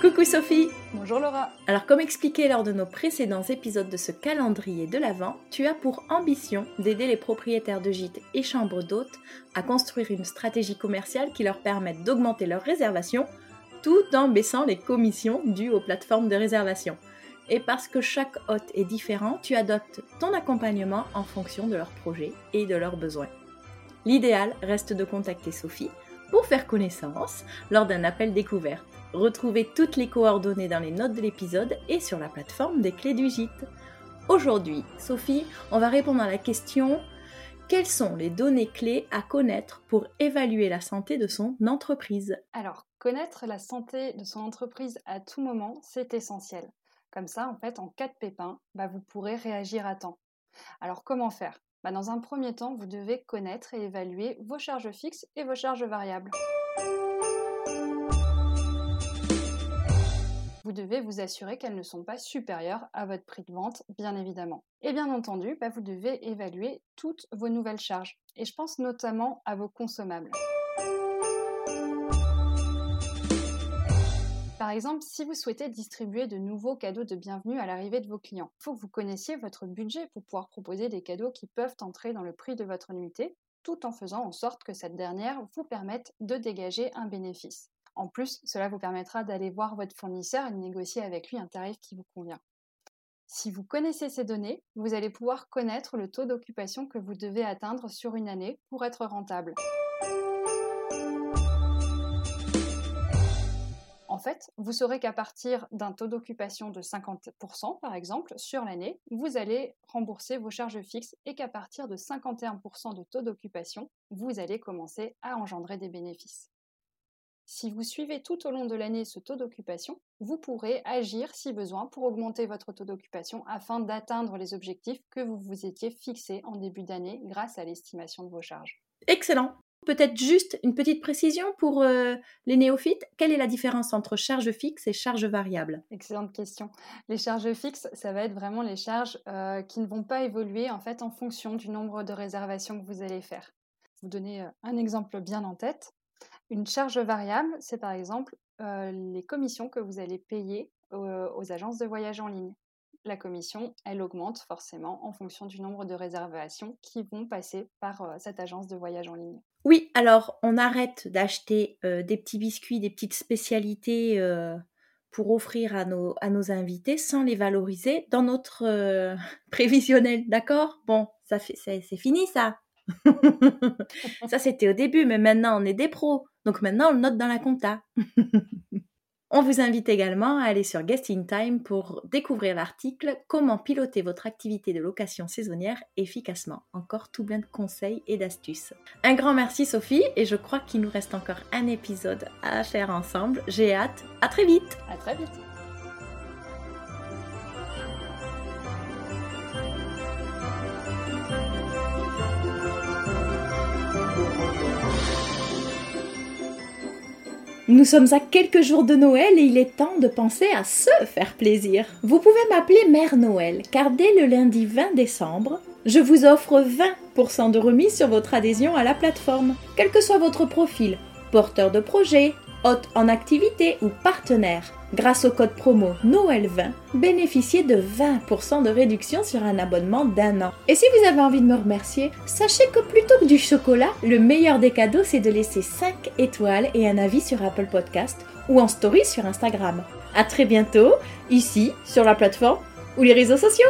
Coucou Sophie Bonjour Laura Alors comme expliqué lors de nos précédents épisodes de ce calendrier de l'Avent, tu as pour ambition d'aider les propriétaires de gîtes et chambres d'hôtes à construire une stratégie commerciale qui leur permette d'augmenter leurs réservations tout en baissant les commissions dues aux plateformes de réservation. Et parce que chaque hôte est différent, tu adoptes ton accompagnement en fonction de leurs projets et de leurs besoins. L'idéal reste de contacter Sophie pour faire connaissance lors d'un appel découverte. Retrouvez toutes les coordonnées dans les notes de l'épisode et sur la plateforme des clés du gîte. Aujourd'hui, Sophie, on va répondre à la question quelles sont les données clés à connaître pour évaluer la santé de son entreprise? Alors, connaître la santé de son entreprise à tout moment, c'est essentiel. Comme ça, en fait, en cas de pépin, bah, vous pourrez réagir à temps. Alors, comment faire? Bah, Dans un premier temps, vous devez connaître et évaluer vos charges fixes et vos charges variables. vous devez vous assurer qu'elles ne sont pas supérieures à votre prix de vente, bien évidemment. Et bien entendu, bah, vous devez évaluer toutes vos nouvelles charges. Et je pense notamment à vos consommables. Exemple, si vous souhaitez distribuer de nouveaux cadeaux de bienvenue à l'arrivée de vos clients, il faut que vous connaissiez votre budget pour pouvoir proposer des cadeaux qui peuvent entrer dans le prix de votre nuitée, tout en faisant en sorte que cette dernière vous permette de dégager un bénéfice. En plus, cela vous permettra d'aller voir votre fournisseur et de négocier avec lui un tarif qui vous convient. Si vous connaissez ces données, vous allez pouvoir connaître le taux d'occupation que vous devez atteindre sur une année pour être rentable. Fait, vous saurez qu'à partir d'un taux d'occupation de 50% par exemple sur l'année, vous allez rembourser vos charges fixes et qu'à partir de 51% de taux d'occupation, vous allez commencer à engendrer des bénéfices. Si vous suivez tout au long de l'année ce taux d'occupation, vous pourrez agir si besoin pour augmenter votre taux d'occupation afin d'atteindre les objectifs que vous vous étiez fixés en début d'année grâce à l'estimation de vos charges. Excellent. Peut-être juste une petite précision pour euh, les néophytes. Quelle est la différence entre charges fixes et charges variables? Excellente question. Les charges fixes, ça va être vraiment les charges euh, qui ne vont pas évoluer en fait en fonction du nombre de réservations que vous allez faire. Je vous donner euh, un exemple bien en tête. Une charge variable, c'est par exemple les commissions que vous allez payer aux agences de voyage en ligne. La commission, elle augmente forcément en fonction du nombre de réservations qui vont passer par cette agence de voyage en ligne. Oui, alors on arrête d'acheter des petits biscuits, des petites spécialités pour offrir à nos, à nos invités sans les valoriser dans notre prévisionnel, d'accord? Bon, ça c'est fini ça. ça c'était au début, mais maintenant on est des pros. Donc maintenant, on le note dans la compta. on vous invite également à aller sur Guesting Time pour découvrir l'article Comment piloter votre activité de location saisonnière efficacement. Encore tout plein de conseils et d'astuces. Un grand merci Sophie et je crois qu'il nous reste encore un épisode à faire ensemble. J'ai hâte. À très vite. À très vite. Nous sommes à quelques jours de Noël et il est temps de penser à se faire plaisir. Vous pouvez m'appeler Mère Noël car dès le lundi 20 décembre, je vous offre 20% de remise sur votre adhésion à la plateforme, quel que soit votre profil, porteur de projet, hôte en activité ou partenaire. Grâce au code promo Noël20, bénéficiez de 20% de réduction sur un abonnement d'un an. Et si vous avez envie de me remercier, sachez que plutôt que du chocolat, le meilleur des cadeaux c'est de laisser 5 étoiles et un avis sur Apple Podcast ou en story sur Instagram. A très bientôt, ici, sur la plateforme ou les réseaux sociaux.